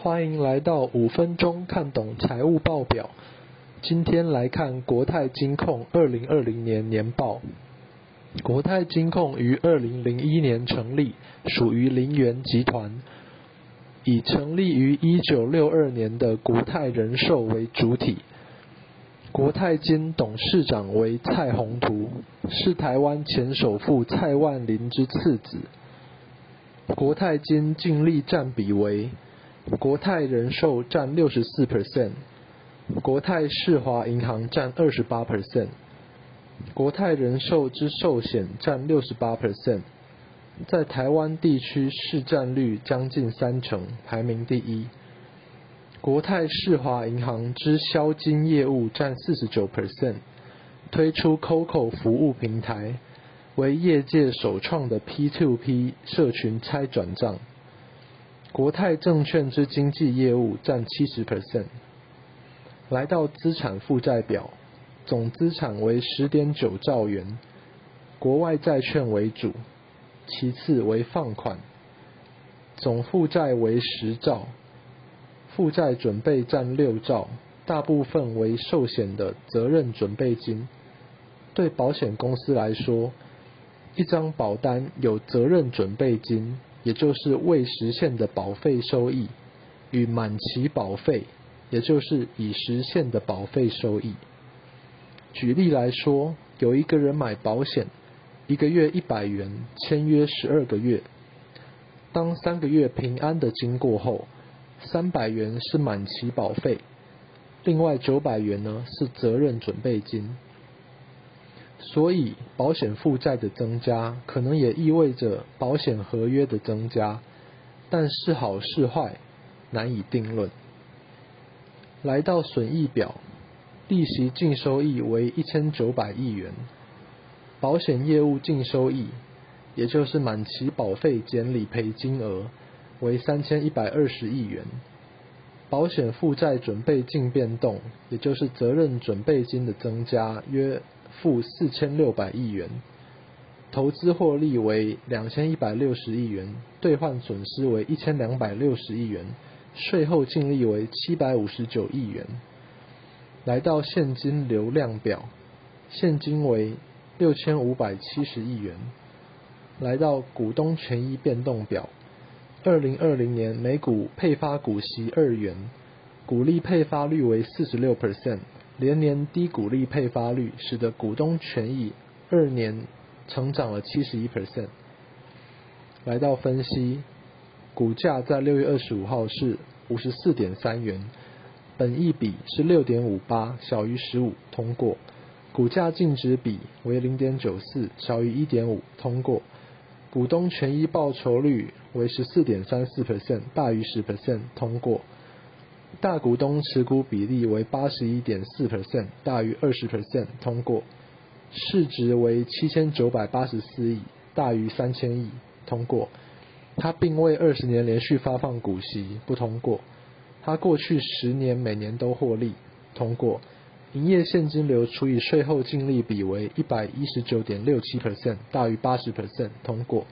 欢迎来到五分钟看懂财务报表。今天来看国泰金控二零二零年年报。国泰金控于二零零一年成立，属于林园集团，以成立于一九六二年的国泰人寿为主体。国泰金董事长为蔡宏图，是台湾前首富蔡万林之次子。国泰金净利占比为。国泰人寿占六十四 percent，国泰世华银行占二十八 percent，国泰人寿之寿险占六十八 percent，在台湾地区市占率将近三成，排名第一。国泰世华银行之销金业务占四十九 percent，推出 COCO 服务平台，为业界首创的 P2P 社群拆转账。国泰证券之经纪业务占七十 percent。来到资产负债表，总资产为十点九兆元，国外债券为主，其次为放款，总负债为十兆，负债准备占六兆，大部分为寿险的责任准备金。对保险公司来说，一张保单有责任准备金。也就是未实现的保费收益与满期保费，也就是已实现的保费收益。举例来说，有一个人买保险，一个月一百元，签约十二个月。当三个月平安的经过后，三百元是满期保费，另外九百元呢是责任准备金。所以，保险负债的增加，可能也意味着保险合约的增加，但是好是坏，难以定论。来到损益表，利息净收益为一千九百亿元，保险业务净收益，也就是满期保费减理赔金额，为三千一百二十亿元，保险负债准备净变动，也就是责任准备金的增加，约。负四千六百亿元，投资获利为两千一百六十亿元，兑换损失为一千两百六十亿元，税后净利为七百五十九亿元。来到现金流量表，现金为六千五百七十亿元。来到股东权益变动表，二零二零年每股配发股息二元，股利配发率为四十六 percent。连年低股利配发率，使得股东权益二年成长了七十一 percent。来到分析，股价在六月二十五号是五十四点三元，本益比是六点五八，小于十五，通过。股价净值比为零点九四，小于一点五，通过。股东权益报酬率为十四点三四 percent，大于十 percent，通过。大股东持股比例为八十一点四 percent，大于二十 percent，通过。市值为七千九百八十四亿，大于三千亿，通过。他并未二十年连续发放股息，不通过。他过去十年每年都获利，通过。营业现金流除以税后净利比为一百一十九点六七 percent，大于八十 percent，通过。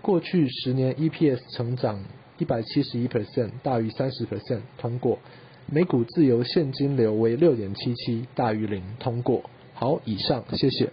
过去十年 EPS 成长。一百七十一 percent 大于三十 percent 通过，每股自由现金流为六点七七大于零通过。好，以上谢谢。